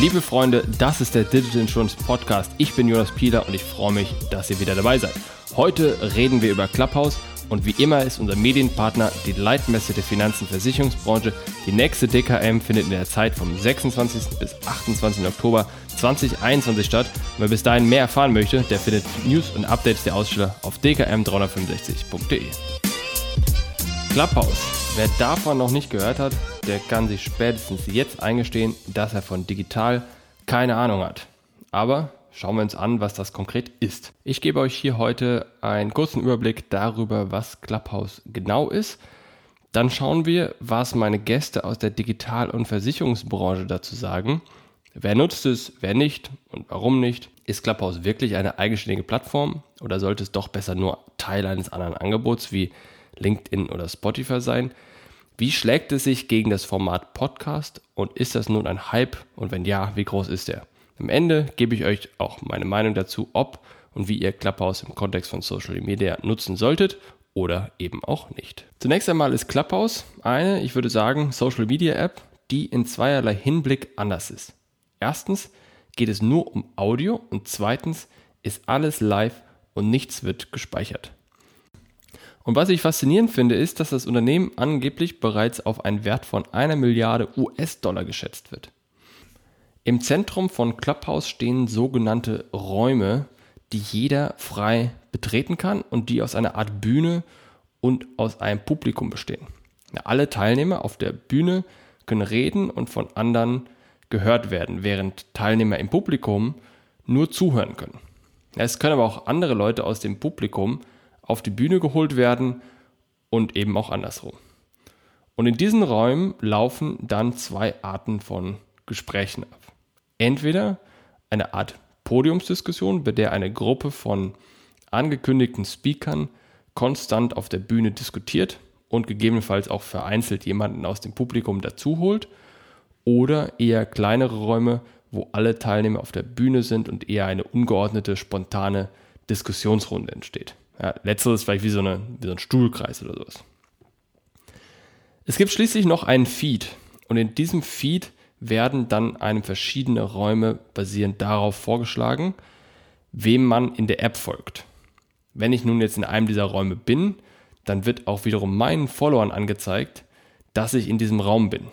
Liebe Freunde, das ist der Digital Insurance Podcast. Ich bin Jonas Pieler und ich freue mich, dass ihr wieder dabei seid. Heute reden wir über Clubhouse und wie immer ist unser Medienpartner die Leitmesse der Finanzen- und Versicherungsbranche. Die nächste DKM findet in der Zeit vom 26. bis 28. Oktober 2021 statt. wer bis dahin mehr erfahren möchte, der findet News und Updates der Aussteller auf dkm365.de. Clubhouse. Wer davon noch nicht gehört hat, der kann sich spätestens jetzt eingestehen, dass er von digital keine Ahnung hat. Aber schauen wir uns an, was das konkret ist. Ich gebe euch hier heute einen kurzen Überblick darüber, was Clubhouse genau ist. Dann schauen wir, was meine Gäste aus der Digital- und Versicherungsbranche dazu sagen. Wer nutzt es, wer nicht und warum nicht? Ist Clubhouse wirklich eine eigenständige Plattform oder sollte es doch besser nur Teil eines anderen Angebots wie LinkedIn oder Spotify sein? Wie schlägt es sich gegen das Format Podcast und ist das nun ein Hype und wenn ja, wie groß ist er? Am Ende gebe ich euch auch meine Meinung dazu, ob und wie ihr Clubhouse im Kontext von Social Media nutzen solltet oder eben auch nicht. Zunächst einmal ist Clubhouse eine, ich würde sagen, Social Media App, die in zweierlei Hinblick anders ist. Erstens geht es nur um Audio und zweitens ist alles live und nichts wird gespeichert. Und was ich faszinierend finde, ist, dass das Unternehmen angeblich bereits auf einen Wert von einer Milliarde US-Dollar geschätzt wird. Im Zentrum von Clubhouse stehen sogenannte Räume, die jeder frei betreten kann und die aus einer Art Bühne und aus einem Publikum bestehen. Alle Teilnehmer auf der Bühne können reden und von anderen gehört werden, während Teilnehmer im Publikum nur zuhören können. Es können aber auch andere Leute aus dem Publikum auf die Bühne geholt werden und eben auch andersrum. Und in diesen Räumen laufen dann zwei Arten von Gesprächen ab. Entweder eine Art Podiumsdiskussion, bei der eine Gruppe von angekündigten Speakern konstant auf der Bühne diskutiert und gegebenenfalls auch vereinzelt jemanden aus dem Publikum dazu holt, oder eher kleinere Räume, wo alle Teilnehmer auf der Bühne sind und eher eine ungeordnete, spontane Diskussionsrunde entsteht. Ja, letzteres vielleicht wie so, eine, wie so ein Stuhlkreis oder sowas. Es gibt schließlich noch einen Feed und in diesem Feed werden dann einem verschiedene Räume basierend darauf vorgeschlagen, wem man in der App folgt. Wenn ich nun jetzt in einem dieser Räume bin, dann wird auch wiederum meinen Followern angezeigt, dass ich in diesem Raum bin.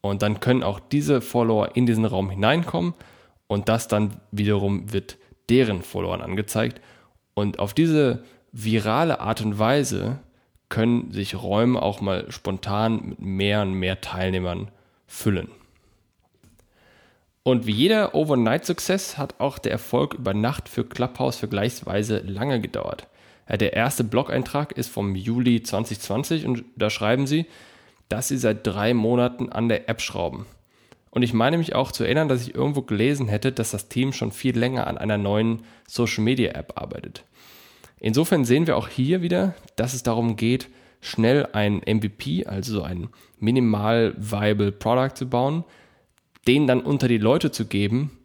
Und dann können auch diese Follower in diesen Raum hineinkommen und das dann wiederum wird deren Followern angezeigt und auf diese virale Art und Weise können sich Räume auch mal spontan mit mehr und mehr Teilnehmern füllen. Und wie jeder Overnight-Success hat auch der Erfolg über Nacht für Clubhouse vergleichsweise lange gedauert. Der erste Blog-Eintrag ist vom Juli 2020 und da schreiben sie, dass sie seit drei Monaten an der App schrauben. Und ich meine mich auch zu erinnern, dass ich irgendwo gelesen hätte, dass das Team schon viel länger an einer neuen Social Media App arbeitet. Insofern sehen wir auch hier wieder, dass es darum geht, schnell ein MVP, also ein minimal viable Product zu bauen, den dann unter die Leute zu geben,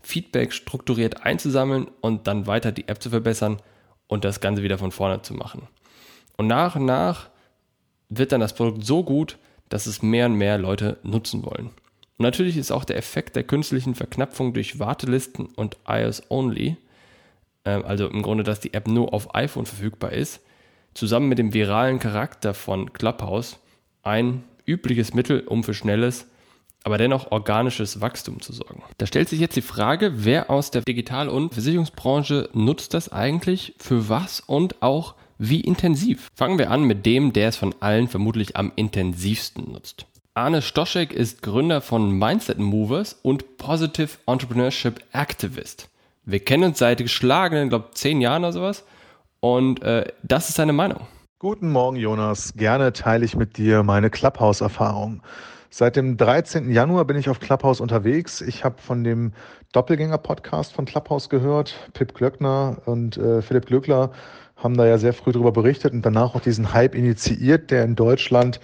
Feedback strukturiert einzusammeln und dann weiter die App zu verbessern und das Ganze wieder von vorne zu machen. Und nach und nach wird dann das Produkt so gut, dass es mehr und mehr Leute nutzen wollen. Und natürlich ist auch der Effekt der künstlichen Verknapfung durch Wartelisten und iOS Only, äh, also im Grunde, dass die App nur auf iPhone verfügbar ist, zusammen mit dem viralen Charakter von Clubhouse ein übliches Mittel, um für schnelles, aber dennoch organisches Wachstum zu sorgen. Da stellt sich jetzt die Frage, wer aus der Digital- und Versicherungsbranche nutzt das eigentlich, für was und auch wie intensiv? Fangen wir an mit dem, der es von allen vermutlich am intensivsten nutzt. Arne Stoschek ist Gründer von Mindset Movers und Positive Entrepreneurship Activist. Wir kennen uns seit geschlagenen, glaube zehn Jahren oder sowas. Und äh, das ist seine Meinung. Guten Morgen, Jonas. Gerne teile ich mit dir meine Clubhouse-Erfahrung. Seit dem 13. Januar bin ich auf Clubhouse unterwegs. Ich habe von dem Doppelgänger-Podcast von Clubhouse gehört. Pip Glöckner und äh, Philipp Glöckler haben da ja sehr früh darüber berichtet und danach auch diesen Hype initiiert, der in Deutschland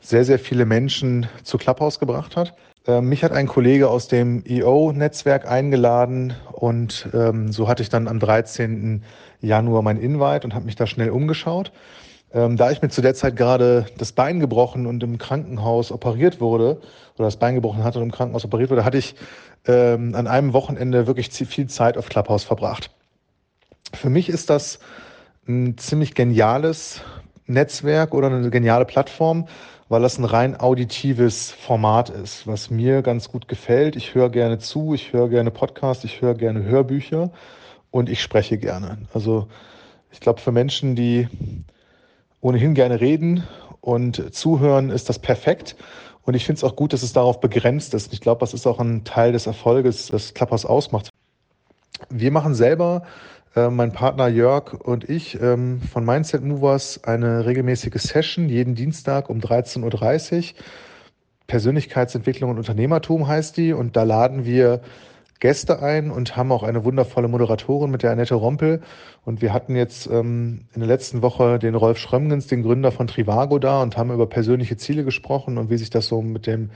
sehr, sehr viele Menschen zu Clubhouse gebracht hat. Ähm, mich hat ein Kollege aus dem EO-Netzwerk eingeladen und ähm, so hatte ich dann am 13. Januar mein Invite und habe mich da schnell umgeschaut. Ähm, da ich mir zu der Zeit gerade das Bein gebrochen und im Krankenhaus operiert wurde, oder das Bein gebrochen hatte und im Krankenhaus operiert wurde, hatte ich ähm, an einem Wochenende wirklich viel Zeit auf Clubhouse verbracht. Für mich ist das ein ziemlich geniales Netzwerk oder eine geniale Plattform, weil das ein rein auditives Format ist, was mir ganz gut gefällt. Ich höre gerne zu, ich höre gerne Podcasts, ich höre gerne Hörbücher und ich spreche gerne. Also ich glaube, für Menschen, die ohnehin gerne reden und zuhören, ist das perfekt. Und ich finde es auch gut, dass es darauf begrenzt ist. Ich glaube, das ist auch ein Teil des Erfolges, das Klappers ausmacht. Wir machen selber, äh, mein Partner Jörg und ich ähm, von Mindset Movers eine regelmäßige Session jeden Dienstag um 13.30 Uhr. Persönlichkeitsentwicklung und Unternehmertum heißt die. Und da laden wir Gäste ein und haben auch eine wundervolle Moderatorin mit der Annette Rompel. Und wir hatten jetzt ähm, in der letzten Woche den Rolf Schrömgens, den Gründer von Trivago, da und haben über persönliche Ziele gesprochen und wie sich das so mit dem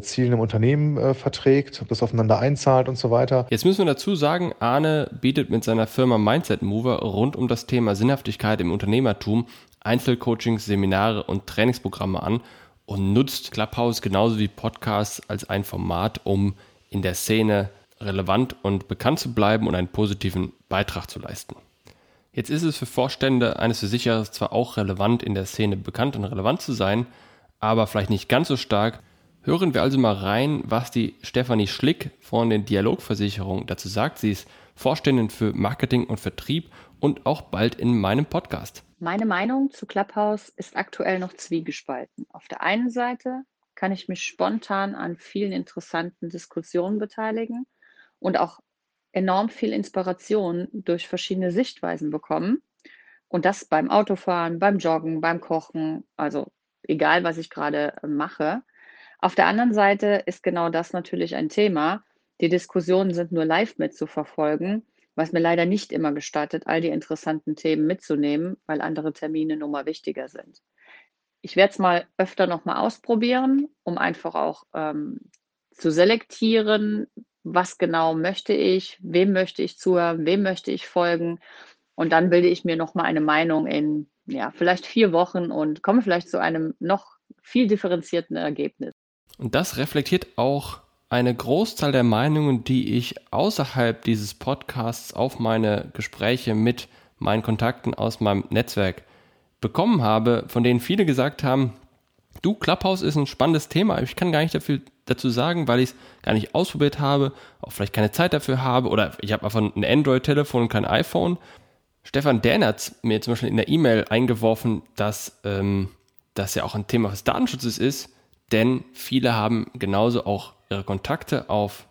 Zielen im Unternehmen äh, verträgt, ob das aufeinander einzahlt und so weiter. Jetzt müssen wir dazu sagen, Arne bietet mit seiner Firma Mindset Mover rund um das Thema Sinnhaftigkeit im Unternehmertum Einzelcoachings, Seminare und Trainingsprogramme an und nutzt Clubhouse genauso wie Podcasts als ein Format, um in der Szene relevant und bekannt zu bleiben und einen positiven Beitrag zu leisten. Jetzt ist es für Vorstände eines Versicherers zwar auch relevant, in der Szene bekannt und relevant zu sein, aber vielleicht nicht ganz so stark. Hören wir also mal rein, was die Stefanie Schlick von den Dialogversicherungen dazu sagt. Sie ist Vorständin für Marketing und Vertrieb und auch bald in meinem Podcast. Meine Meinung zu Clubhouse ist aktuell noch zwiegespalten. Auf der einen Seite kann ich mich spontan an vielen interessanten Diskussionen beteiligen und auch enorm viel Inspiration durch verschiedene Sichtweisen bekommen. Und das beim Autofahren, beim Joggen, beim Kochen, also egal, was ich gerade mache. Auf der anderen Seite ist genau das natürlich ein Thema. Die Diskussionen sind nur live mitzuverfolgen, was mir leider nicht immer gestattet, all die interessanten Themen mitzunehmen, weil andere Termine nun mal wichtiger sind. Ich werde es mal öfter nochmal ausprobieren, um einfach auch ähm, zu selektieren, was genau möchte ich, wem möchte ich zuhören, wem möchte ich folgen. Und dann bilde ich mir nochmal eine Meinung in, ja, vielleicht vier Wochen und komme vielleicht zu einem noch viel differenzierten Ergebnis. Und das reflektiert auch eine Großzahl der Meinungen, die ich außerhalb dieses Podcasts auf meine Gespräche mit meinen Kontakten aus meinem Netzwerk bekommen habe, von denen viele gesagt haben, du, Clubhouse ist ein spannendes Thema, ich kann gar nicht dafür, dazu sagen, weil ich es gar nicht ausprobiert habe, auch vielleicht keine Zeit dafür habe oder ich habe einfach ein Android-Telefon und kein iPhone. Stefan Dern hat mir zum Beispiel in der E-Mail eingeworfen, dass ähm, das ja auch ein Thema des Datenschutzes ist, denn viele haben genauso auch ihre Kontakte auf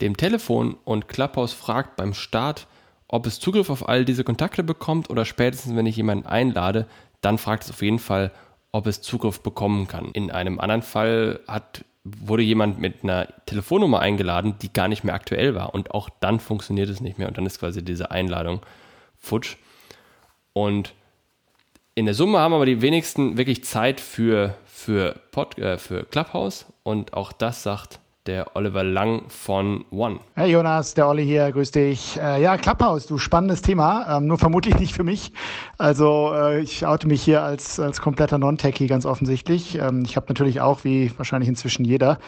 dem Telefon und Clubhouse fragt beim Start, ob es Zugriff auf all diese Kontakte bekommt oder spätestens, wenn ich jemanden einlade, dann fragt es auf jeden Fall, ob es Zugriff bekommen kann. In einem anderen Fall hat, wurde jemand mit einer Telefonnummer eingeladen, die gar nicht mehr aktuell war und auch dann funktioniert es nicht mehr und dann ist quasi diese Einladung futsch. Und in der Summe haben aber die wenigsten wirklich Zeit für, für, Pod, äh, für Clubhouse und auch das sagt der Oliver Lang von One. Hey Jonas, der Olli hier, grüß dich. Äh, ja, Clubhouse, du spannendes Thema, ähm, nur vermutlich nicht für mich. Also äh, ich oute mich hier als, als kompletter Non-Techie ganz offensichtlich. Ähm, ich habe natürlich auch, wie wahrscheinlich inzwischen jeder,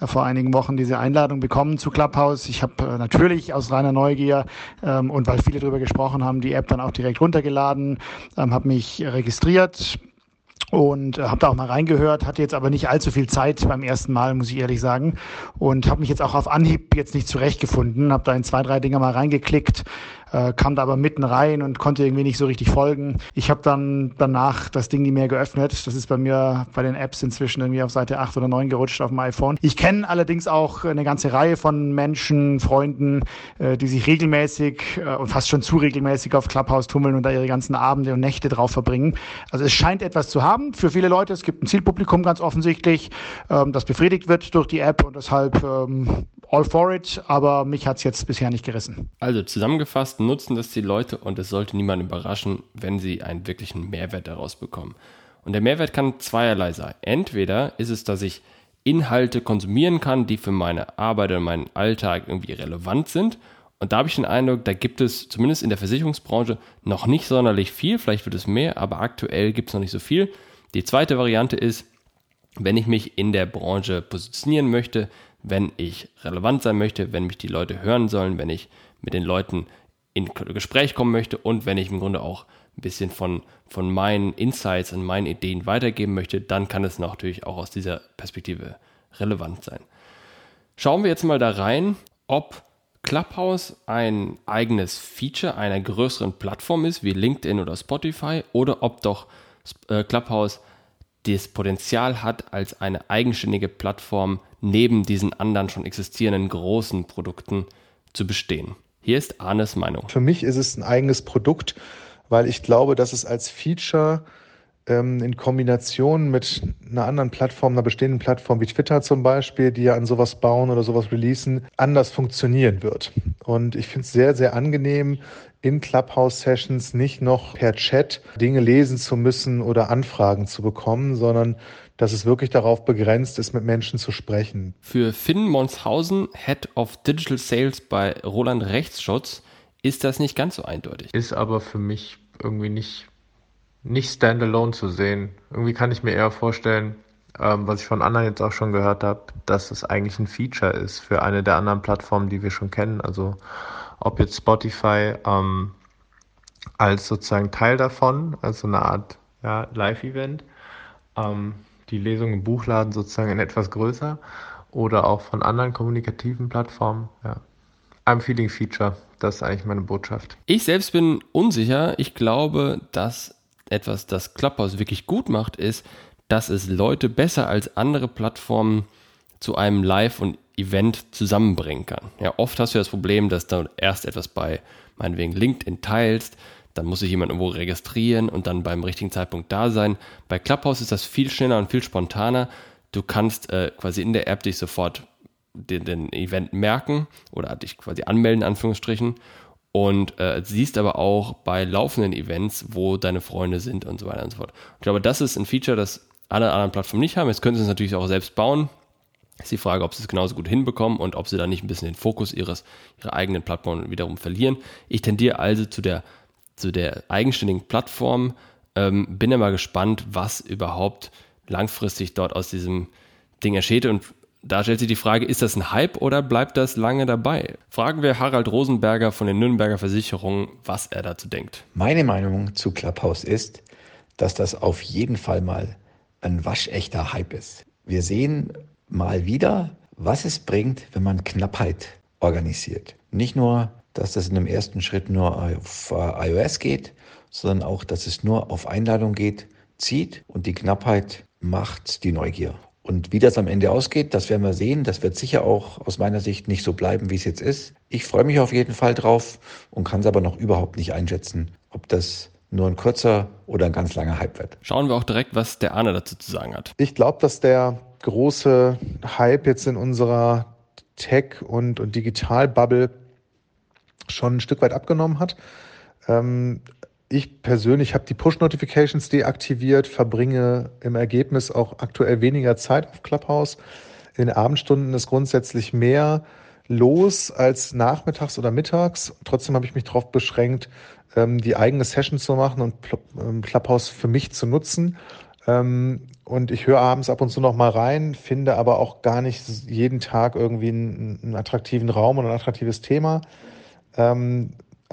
äh, vor einigen Wochen diese Einladung bekommen zu Clubhouse. Ich habe äh, natürlich aus reiner Neugier ähm, und weil viele darüber gesprochen haben, die App dann auch direkt runtergeladen, ähm, habe mich registriert, und äh, habe da auch mal reingehört, hatte jetzt aber nicht allzu viel Zeit beim ersten Mal, muss ich ehrlich sagen, und habe mich jetzt auch auf Anhieb jetzt nicht zurechtgefunden, habe da in zwei, drei Dinger mal reingeklickt, äh, kam da aber mitten rein und konnte irgendwie nicht so richtig folgen. Ich habe dann danach das Ding nie mehr geöffnet. Das ist bei mir bei den Apps inzwischen irgendwie auf Seite 8 oder 9 gerutscht auf dem iPhone. Ich kenne allerdings auch eine ganze Reihe von Menschen, Freunden, äh, die sich regelmäßig äh, und fast schon zu regelmäßig auf Clubhouse tummeln und da ihre ganzen Abende und Nächte drauf verbringen. Also es scheint etwas zu haben für viele Leute. Es gibt ein Zielpublikum ganz offensichtlich, ähm, das befriedigt wird durch die App und deshalb ähm, all for it, aber mich hat es jetzt bisher nicht gerissen. Also zusammengefasst nutzen das die Leute und es sollte niemand überraschen, wenn sie einen wirklichen Mehrwert daraus bekommen. Und der Mehrwert kann zweierlei sein. Entweder ist es, dass ich Inhalte konsumieren kann, die für meine Arbeit oder meinen Alltag irgendwie relevant sind. Und da habe ich den Eindruck, da gibt es zumindest in der Versicherungsbranche noch nicht sonderlich viel. Vielleicht wird es mehr, aber aktuell gibt es noch nicht so viel. Die zweite Variante ist, wenn ich mich in der Branche positionieren möchte, wenn ich relevant sein möchte, wenn mich die Leute hören sollen, wenn ich mit den Leuten in Gespräch kommen möchte und wenn ich im Grunde auch ein bisschen von, von meinen Insights und meinen Ideen weitergeben möchte, dann kann es natürlich auch aus dieser Perspektive relevant sein. Schauen wir jetzt mal da rein, ob Clubhouse ein eigenes Feature einer größeren Plattform ist, wie LinkedIn oder Spotify, oder ob doch äh, Clubhouse das Potenzial hat, als eine eigenständige Plattform neben diesen anderen schon existierenden großen Produkten zu bestehen. Hier ist Arnes Meinung. Für mich ist es ein eigenes Produkt, weil ich glaube, dass es als Feature ähm, in Kombination mit einer anderen Plattform, einer bestehenden Plattform wie Twitter zum Beispiel, die ja an sowas bauen oder sowas releasen, anders funktionieren wird. Und ich finde es sehr, sehr angenehm, in Clubhouse-Sessions nicht noch per Chat Dinge lesen zu müssen oder Anfragen zu bekommen, sondern dass es wirklich darauf begrenzt ist, mit Menschen zu sprechen. Für Finn Monshausen, Head of Digital Sales bei Roland Rechtsschutz, ist das nicht ganz so eindeutig. Ist aber für mich irgendwie nicht nicht standalone zu sehen. Irgendwie kann ich mir eher vorstellen, ähm, was ich von anderen jetzt auch schon gehört habe, dass es eigentlich ein Feature ist für eine der anderen Plattformen, die wir schon kennen. Also ob jetzt Spotify ähm, als sozusagen Teil davon, also eine Art ja, Live-Event, ähm, die Lesung im Buchladen sozusagen in etwas größer oder auch von anderen kommunikativen Plattformen. Ja. I'm feeling Feature, das ist eigentlich meine Botschaft. Ich selbst bin unsicher. Ich glaube, dass etwas, das Clubhouse wirklich gut macht, ist, dass es Leute besser als andere Plattformen zu einem Live- und Event zusammenbringen kann. Ja, oft hast du das Problem, dass du erst etwas bei meinetwegen LinkedIn teilst, dann muss sich jemand irgendwo registrieren und dann beim richtigen Zeitpunkt da sein. Bei Clubhouse ist das viel schneller und viel spontaner. Du kannst äh, quasi in der App dich sofort den, den Event merken oder dich quasi anmelden, in Anführungsstrichen, und äh, siehst aber auch bei laufenden Events, wo deine Freunde sind und so weiter und so fort. Ich glaube, das ist ein Feature, das alle anderen Plattformen nicht haben. Jetzt können sie es natürlich auch selbst bauen. Ist die Frage, ob sie es genauso gut hinbekommen und ob sie da nicht ein bisschen den Fokus ihres, ihrer eigenen Plattform wiederum verlieren. Ich tendiere also zu der, zu der eigenständigen Plattform. Ähm, bin aber gespannt, was überhaupt langfristig dort aus diesem Ding entsteht und da stellt sich die Frage, ist das ein Hype oder bleibt das lange dabei? Fragen wir Harald Rosenberger von den Nürnberger Versicherungen, was er dazu denkt. Meine Meinung zu Clubhouse ist, dass das auf jeden Fall mal ein waschechter Hype ist. Wir sehen mal wieder, was es bringt, wenn man Knappheit organisiert. Nicht nur, dass das in dem ersten Schritt nur auf äh, iOS geht, sondern auch, dass es nur auf Einladung geht, zieht und die Knappheit macht die Neugier. Und wie das am Ende ausgeht, das werden wir sehen. Das wird sicher auch aus meiner Sicht nicht so bleiben, wie es jetzt ist. Ich freue mich auf jeden Fall drauf und kann es aber noch überhaupt nicht einschätzen, ob das nur ein kurzer oder ein ganz langer Hype wird. Schauen wir auch direkt, was der Arne dazu zu sagen hat. Ich glaube, dass der große Hype jetzt in unserer Tech- und, und Digital-Bubble schon ein Stück weit abgenommen hat. Ähm, ich persönlich habe die Push-Notifications deaktiviert, verbringe im Ergebnis auch aktuell weniger Zeit auf Clubhouse. In den Abendstunden ist grundsätzlich mehr los als nachmittags oder mittags. Trotzdem habe ich mich darauf beschränkt, ähm, die eigene Session zu machen und ähm, Clubhouse für mich zu nutzen. Ähm, und ich höre abends ab und zu noch mal rein, finde aber auch gar nicht jeden Tag irgendwie einen, einen attraktiven Raum und ein attraktives Thema.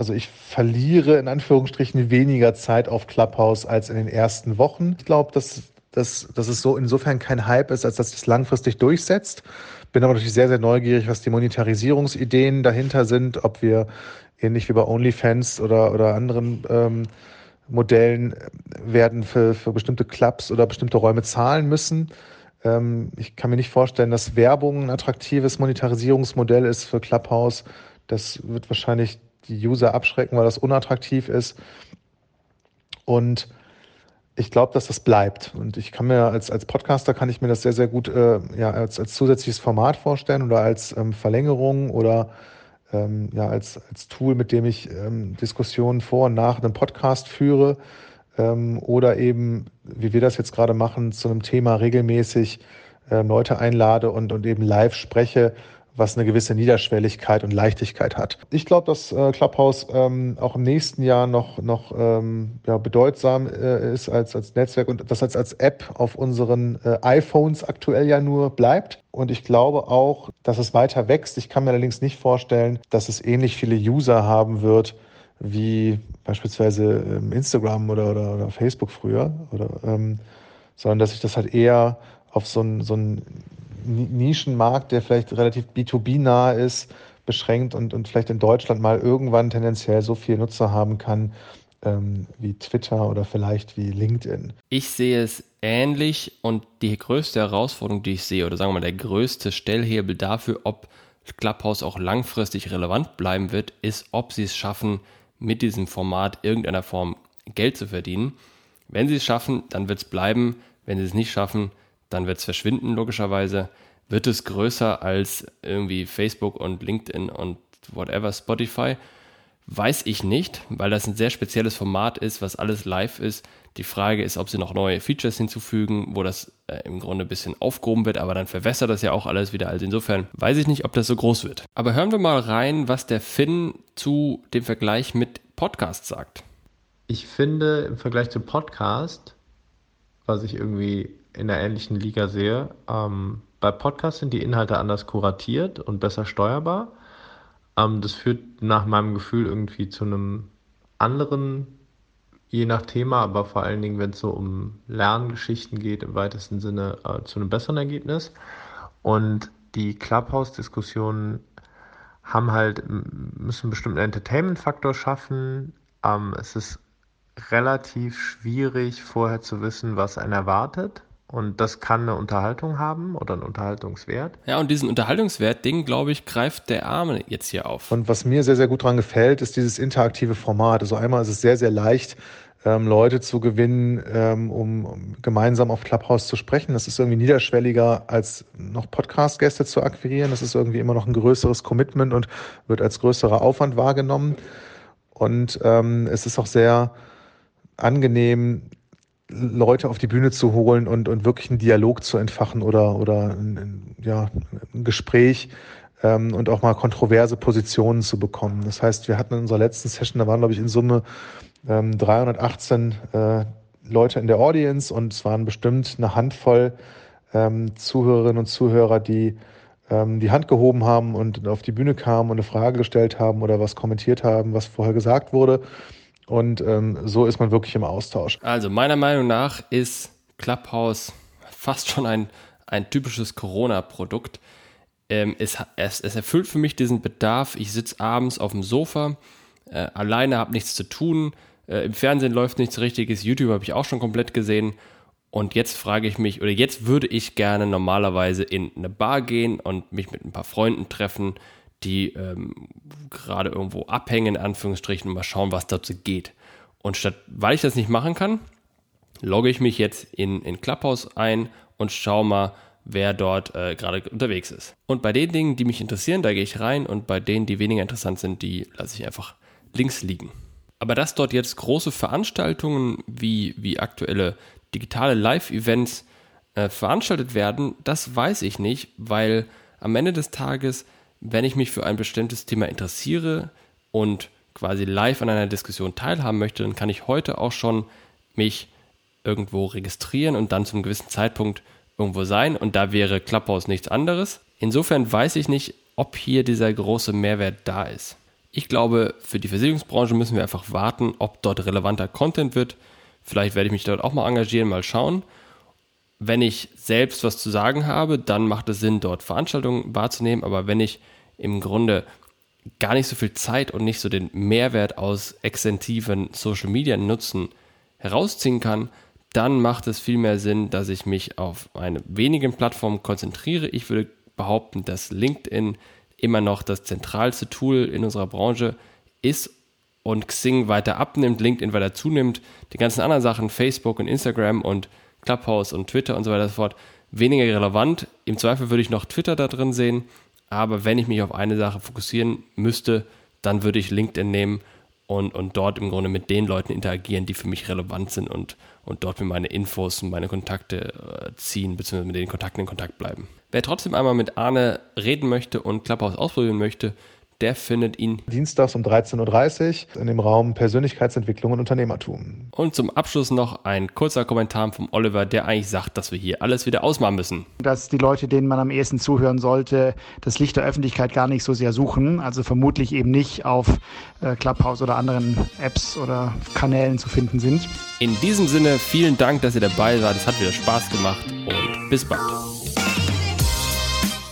Also ich verliere in Anführungsstrichen weniger Zeit auf Clubhouse als in den ersten Wochen. Ich glaube, dass, dass, dass es so insofern kein Hype ist, als dass es langfristig durchsetzt. Bin aber natürlich sehr, sehr neugierig, was die Monetarisierungsideen dahinter sind, ob wir ähnlich wie bei OnlyFans oder, oder anderen ähm, Modellen werden für, für bestimmte Clubs oder bestimmte Räume zahlen müssen. Ähm, ich kann mir nicht vorstellen, dass Werbung ein attraktives Monetarisierungsmodell ist für Clubhouse. Das wird wahrscheinlich die User abschrecken, weil das unattraktiv ist. Und ich glaube, dass das bleibt. Und ich kann mir als, als Podcaster kann ich mir das sehr, sehr gut äh, ja, als, als zusätzliches Format vorstellen oder als ähm, Verlängerung oder ähm, ja, als, als Tool, mit dem ich ähm, Diskussionen vor und nach einem Podcast führe ähm, oder eben, wie wir das jetzt gerade machen, zu einem Thema regelmäßig äh, Leute einlade und, und eben live spreche was eine gewisse Niederschwelligkeit und Leichtigkeit hat. Ich glaube, dass äh, Clubhouse ähm, auch im nächsten Jahr noch, noch ähm, ja, bedeutsam äh, ist als, als Netzwerk und das als, als App auf unseren äh, iPhones aktuell ja nur bleibt. Und ich glaube auch, dass es weiter wächst. Ich kann mir allerdings nicht vorstellen, dass es ähnlich viele User haben wird wie beispielsweise ähm, Instagram oder, oder, oder, Facebook früher, oder, ähm, sondern dass sich das halt eher auf so ein, so ein Nischenmarkt, der vielleicht relativ B2B-nah ist, beschränkt und, und vielleicht in Deutschland mal irgendwann tendenziell so viel Nutzer haben kann ähm, wie Twitter oder vielleicht wie LinkedIn. Ich sehe es ähnlich und die größte Herausforderung, die ich sehe, oder sagen wir mal der größte Stellhebel dafür, ob Clubhouse auch langfristig relevant bleiben wird, ist, ob sie es schaffen, mit diesem Format irgendeiner Form Geld zu verdienen. Wenn sie es schaffen, dann wird es bleiben. Wenn sie es nicht schaffen, dann wird es verschwinden, logischerweise. Wird es größer als irgendwie Facebook und LinkedIn und whatever, Spotify? Weiß ich nicht, weil das ein sehr spezielles Format ist, was alles live ist. Die Frage ist, ob sie noch neue Features hinzufügen, wo das äh, im Grunde ein bisschen aufgehoben wird, aber dann verwässert das ja auch alles wieder. Also insofern weiß ich nicht, ob das so groß wird. Aber hören wir mal rein, was der Finn zu dem Vergleich mit Podcast sagt. Ich finde im Vergleich zu Podcast, was ich irgendwie in der ähnlichen Liga sehe. Ähm, bei Podcasts sind die Inhalte anders kuratiert und besser steuerbar. Ähm, das führt nach meinem Gefühl irgendwie zu einem anderen, je nach Thema, aber vor allen Dingen, wenn es so um Lerngeschichten geht, im weitesten Sinne äh, zu einem besseren Ergebnis. Und die Clubhouse-Diskussionen haben halt, müssen einen bestimmten Entertainment-Faktor schaffen. Ähm, es ist relativ schwierig vorher zu wissen, was einen erwartet. Und das kann eine Unterhaltung haben oder einen Unterhaltungswert. Ja, und diesen Unterhaltungswert, den, glaube ich, greift der Arme jetzt hier auf. Und was mir sehr, sehr gut daran gefällt, ist dieses interaktive Format. Also einmal ist es sehr, sehr leicht, ähm, Leute zu gewinnen, ähm, um, um, gemeinsam auf Clubhouse zu sprechen. Das ist irgendwie niederschwelliger, als noch Podcast-Gäste zu akquirieren. Das ist irgendwie immer noch ein größeres Commitment und wird als größerer Aufwand wahrgenommen. Und ähm, es ist auch sehr angenehm, Leute auf die Bühne zu holen und, und wirklich einen Dialog zu entfachen oder, oder ein, ja, ein Gespräch ähm, und auch mal kontroverse Positionen zu bekommen. Das heißt, wir hatten in unserer letzten Session, da waren, glaube ich, in Summe ähm, 318 äh, Leute in der Audience und es waren bestimmt eine Handvoll ähm, Zuhörerinnen und Zuhörer, die ähm, die Hand gehoben haben und auf die Bühne kamen und eine Frage gestellt haben oder was kommentiert haben, was vorher gesagt wurde. Und ähm, so ist man wirklich im Austausch. Also meiner Meinung nach ist Clubhouse fast schon ein, ein typisches Corona-Produkt. Ähm, es, es, es, erfüllt für mich diesen Bedarf. Ich sitze abends auf dem Sofa, äh, alleine, habe nichts zu tun. Äh, Im Fernsehen läuft nichts Richtiges. YouTube habe ich auch schon komplett gesehen. Und jetzt frage ich mich, oder jetzt würde ich gerne normalerweise in eine Bar gehen und mich mit ein paar Freunden treffen, die ähm, gerade irgendwo abhängen, in Anführungsstrichen, und mal schauen, was dazu geht. Und statt, weil ich das nicht machen kann, logge ich mich jetzt in, in Clubhouse ein und schaue mal, wer dort äh, gerade unterwegs ist. Und bei den Dingen, die mich interessieren, da gehe ich rein und bei denen, die weniger interessant sind, die lasse ich einfach links liegen. Aber dass dort jetzt große Veranstaltungen wie, wie aktuelle digitale Live-Events äh, veranstaltet werden, das weiß ich nicht, weil am Ende des Tages wenn ich mich für ein bestimmtes Thema interessiere und quasi live an einer Diskussion teilhaben möchte, dann kann ich heute auch schon mich irgendwo registrieren und dann zum gewissen Zeitpunkt irgendwo sein. Und da wäre Clubhouse nichts anderes. Insofern weiß ich nicht, ob hier dieser große Mehrwert da ist. Ich glaube, für die Versicherungsbranche müssen wir einfach warten, ob dort relevanter Content wird. Vielleicht werde ich mich dort auch mal engagieren, mal schauen wenn ich selbst was zu sagen habe, dann macht es Sinn, dort Veranstaltungen wahrzunehmen. Aber wenn ich im Grunde gar nicht so viel Zeit und nicht so den Mehrwert aus extensiven Social Media Nutzen herausziehen kann, dann macht es viel mehr Sinn, dass ich mich auf eine wenigen Plattformen konzentriere. Ich würde behaupten, dass LinkedIn immer noch das zentralste Tool in unserer Branche ist und Xing weiter abnimmt, LinkedIn weiter zunimmt. Die ganzen anderen Sachen, Facebook und Instagram und Clubhouse und Twitter und so weiter und so fort, weniger relevant. Im Zweifel würde ich noch Twitter da drin sehen, aber wenn ich mich auf eine Sache fokussieren müsste, dann würde ich LinkedIn nehmen und, und dort im Grunde mit den Leuten interagieren, die für mich relevant sind und und dort mir meine Infos und meine Kontakte äh, ziehen, beziehungsweise mit den Kontakten in Kontakt bleiben. Wer trotzdem einmal mit Arne reden möchte und Clubhouse ausprobieren möchte, der findet ihn dienstags um 13.30 Uhr in dem Raum Persönlichkeitsentwicklung und Unternehmertum. Und zum Abschluss noch ein kurzer Kommentar vom Oliver, der eigentlich sagt, dass wir hier alles wieder ausmachen müssen. Dass die Leute, denen man am ehesten zuhören sollte, das Licht der Öffentlichkeit gar nicht so sehr suchen. Also vermutlich eben nicht auf äh, Clubhouse oder anderen Apps oder Kanälen zu finden sind. In diesem Sinne, vielen Dank, dass ihr dabei wart. Es hat wieder Spaß gemacht und bis bald.